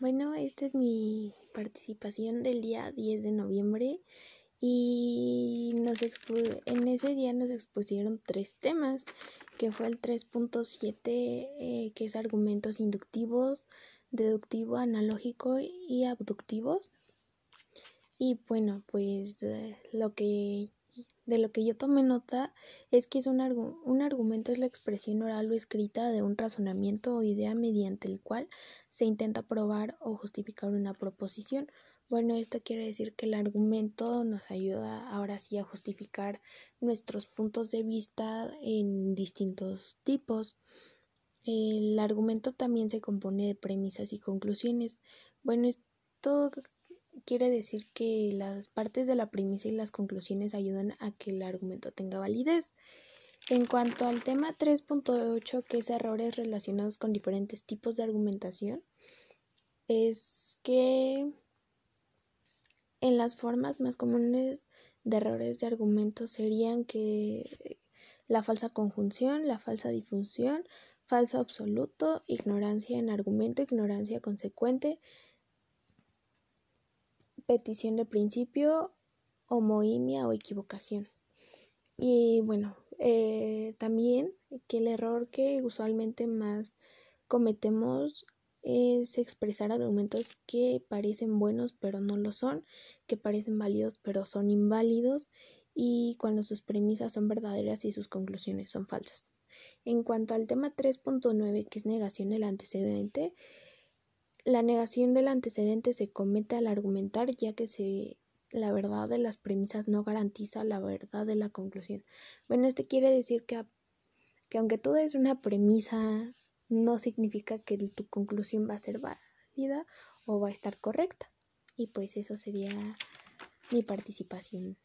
Bueno, esta es mi participación del día 10 de noviembre y nos en ese día nos expusieron tres temas, que fue el 3.7, eh, que es argumentos inductivos, deductivo, analógico y abductivos. Y bueno, pues eh, lo que de lo que yo tomé nota es que es un, un, argumento es la expresión oral o escrita de un razonamiento o idea mediante el cual se intenta probar o justificar una proposición. Bueno, esto quiere decir que el argumento nos ayuda ahora sí a justificar nuestros puntos de vista en distintos tipos. El argumento también se compone de premisas y conclusiones. Bueno, esto quiere decir que las partes de la premisa y las conclusiones ayudan a que el argumento tenga validez. En cuanto al tema 3.8, que es errores relacionados con diferentes tipos de argumentación, es que en las formas más comunes de errores de argumento serían que la falsa conjunción, la falsa difusión, falso absoluto, ignorancia en argumento, ignorancia consecuente, petición de principio, homoimia o equivocación. Y bueno, eh, también que el error que usualmente más cometemos es expresar argumentos que parecen buenos pero no lo son, que parecen válidos pero son inválidos y cuando sus premisas son verdaderas y sus conclusiones son falsas. En cuanto al tema 3.9, que es negación del antecedente, la negación del antecedente se comete al argumentar ya que se la verdad de las premisas no garantiza la verdad de la conclusión. Bueno, esto quiere decir que, que aunque tú des una premisa, no significa que tu conclusión va a ser válida o va a estar correcta. Y pues eso sería mi participación.